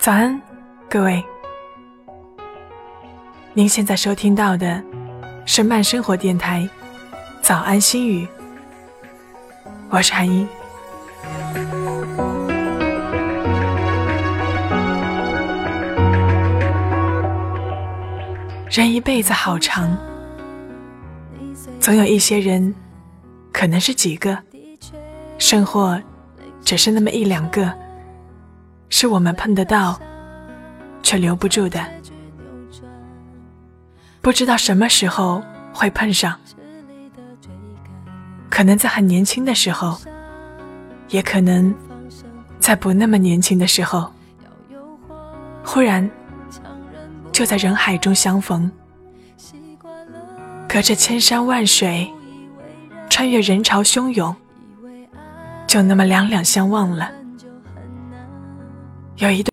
早安，各位。您现在收听到的是慢生活电台《早安心语》，我是韩英。人一辈子好长，总有一些人，可能是几个，甚或只是那么一两个。是我们碰得到，却留不住的。不知道什么时候会碰上，可能在很年轻的时候，也可能在不那么年轻的时候，忽然就在人海中相逢，隔着千山万水，穿越人潮汹涌，就那么两两相望了。有一段。